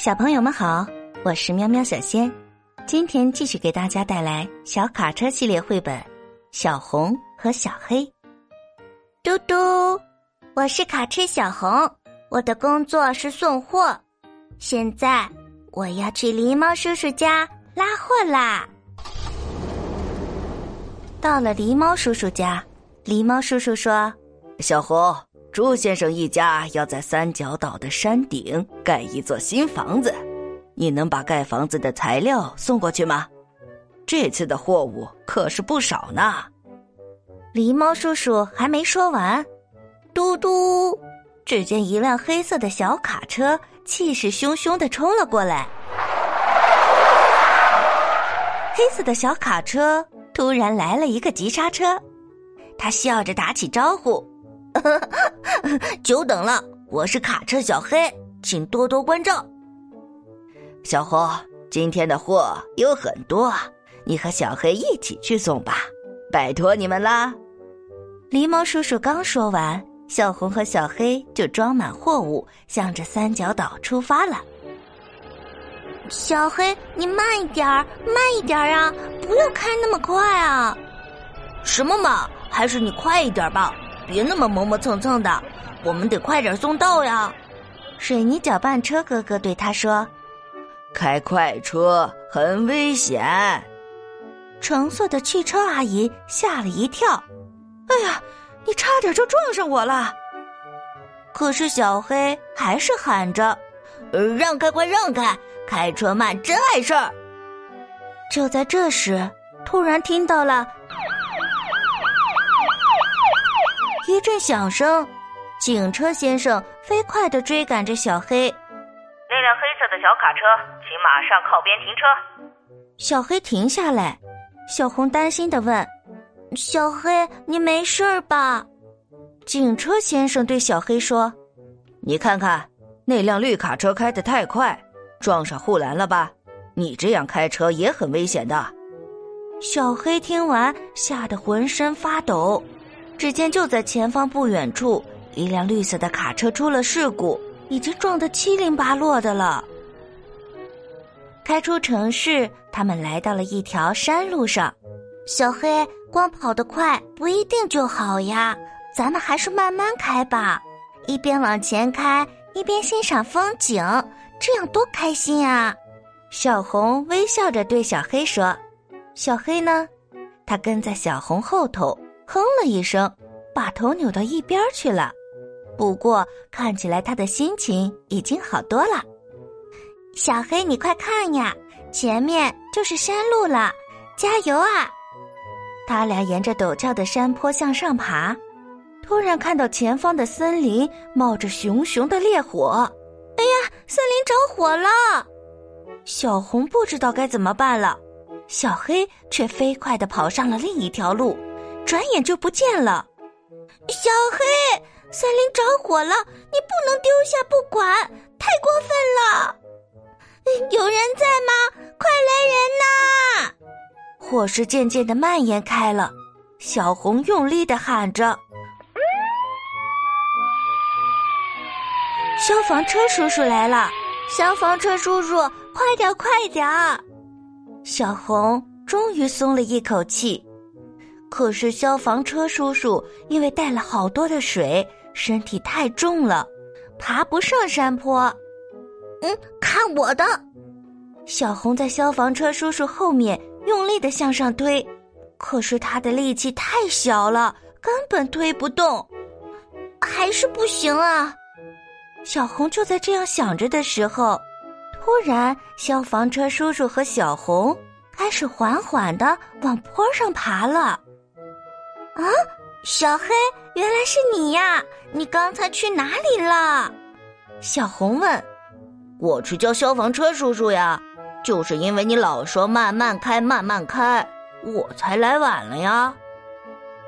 小朋友们好，我是喵喵小仙，今天继续给大家带来小卡车系列绘本《小红和小黑》。嘟嘟，我是卡车小红，我的工作是送货，现在我要去狸猫叔叔家拉货啦。到了狸猫叔叔家，狸猫叔叔说：“小红。”朱先生一家要在三角岛的山顶盖一座新房子，你能把盖房子的材料送过去吗？这次的货物可是不少呢。狸猫叔叔还没说完，嘟嘟，只见一辆黑色的小卡车气势汹汹的冲了过来。黑色的小卡车突然来了一个急刹车，他笑着打起招呼。久等了，我是卡车小黑，请多多关照。小红，今天的货有很多，你和小黑一起去送吧，拜托你们啦！狸猫叔叔刚说完，小红和小黑就装满货物，向着三角岛出发了。小黑，你慢一点儿，慢一点儿啊，不要开那么快啊！什么嘛，还是你快一点吧。别那么磨磨蹭蹭的，我们得快点送到呀！水泥搅拌车哥哥对他说：“开快车很危险。”橙色的汽车阿姨吓了一跳：“哎呀，你差点就撞上我了！”可是小黑还是喊着：“让开，快让开！开车慢真碍事儿。”就在这时，突然听到了。一阵响声，警车先生飞快地追赶着小黑。那辆黑色的小卡车，请马上靠边停车。小黑停下来，小红担心地问：“小黑，你没事吧？”警车先生对小黑说：“你看看，那辆绿卡车开得太快，撞上护栏了吧？你这样开车也很危险的。”小黑听完，吓得浑身发抖。只见就在前方不远处，一辆绿色的卡车出了事故，已经撞得七零八落的了。开出城市，他们来到了一条山路上。小黑，光跑得快不一定就好呀，咱们还是慢慢开吧，一边往前开，一边欣赏风景，这样多开心呀！小红微笑着对小黑说：“小黑呢？他跟在小红后头。”哼了一声，把头扭到一边去了。不过看起来他的心情已经好多了。小黑，你快看呀，前面就是山路了，加油啊！他俩沿着陡峭的山坡向上爬，突然看到前方的森林冒着熊熊的烈火。哎呀，森林着火了！小红不知道该怎么办了，小黑却飞快的跑上了另一条路。转眼就不见了，小黑，森林着火了，你不能丢下不管，太过分了！有人在吗？快来人呐！火势渐渐的蔓延开了，小红用力的喊着：“消防车叔叔来了！消防车叔叔，快点快点！”小红终于松了一口气。可是消防车叔叔因为带了好多的水，身体太重了，爬不上山坡。嗯，看我的！小红在消防车叔叔后面用力的向上推，可是他的力气太小了，根本推不动，还是不行啊！小红就在这样想着的时候，突然消防车叔叔和小红开始缓缓的往坡上爬了。啊，小黑，原来是你呀！你刚才去哪里了？小红问。我去叫消防车叔叔呀，就是因为你老说慢慢开，慢慢开，我才来晚了呀。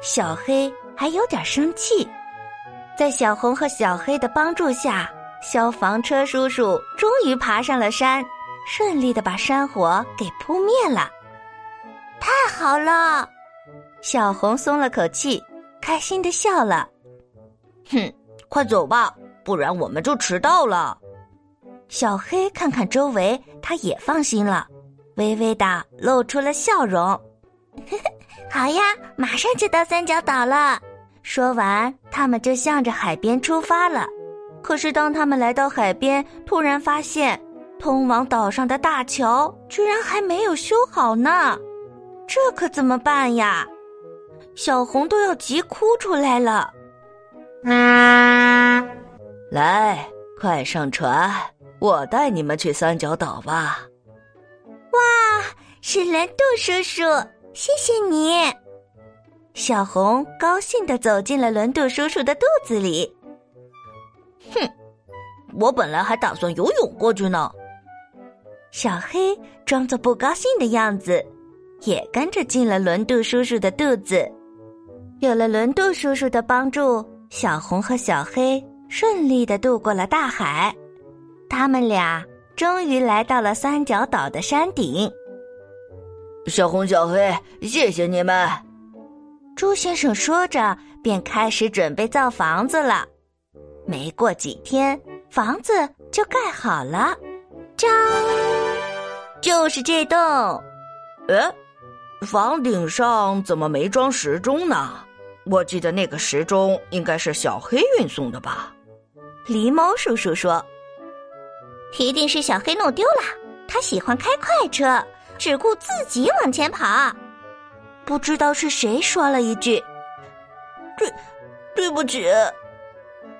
小黑还有点生气。在小红和小黑的帮助下，消防车叔叔终于爬上了山，顺利的把山火给扑灭了。太好了！小红松了口气，开心的笑了。哼，快走吧，不然我们就迟到了。小黑看看周围，他也放心了，微微的露出了笑容。好呀，马上就到三角岛了。说完，他们就向着海边出发了。可是，当他们来到海边，突然发现通往岛上的大桥居然还没有修好呢。这可怎么办呀？小红都要急哭出来了。来，快上船，我带你们去三角岛吧。哇，是轮渡叔叔，谢谢你。小红高兴的走进了轮渡叔叔的肚子里。哼，我本来还打算游泳过去呢。小黑装作不高兴的样子，也跟着进了轮渡叔叔的肚子。有了轮渡叔叔的帮助，小红和小黑顺利的渡过了大海。他们俩终于来到了三角岛的山顶。小红、小黑，谢谢你们。朱先生说着，便开始准备造房子了。没过几天，房子就盖好了。张，就是这栋。哎，房顶上怎么没装时钟呢？我记得那个时钟应该是小黑运送的吧？狸猫叔叔说：“一定是小黑弄丢了。他喜欢开快车，只顾自己往前跑。”不知道是谁说了一句：“对，对不起。”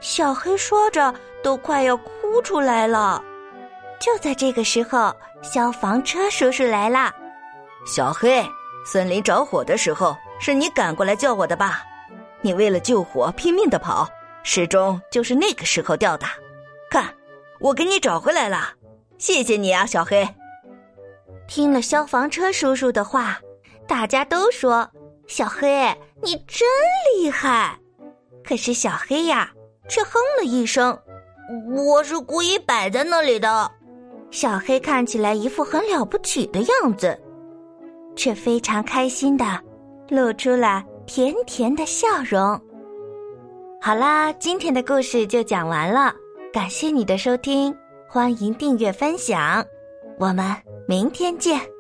小黑说着，都快要哭出来了。就在这个时候，消防车叔叔来了。小黑，森林着火的时候是你赶过来叫我的吧？你为了救火拼命的跑，时钟就是那个时候掉的。看，我给你找回来了，谢谢你啊，小黑。听了消防车叔叔的话。大家都说小黑你真厉害，可是小黑呀却哼了一声：“我是故意摆在那里的。”小黑看起来一副很了不起的样子，却非常开心的露出了甜甜的笑容。好啦，今天的故事就讲完了，感谢你的收听，欢迎订阅分享，我们明天见。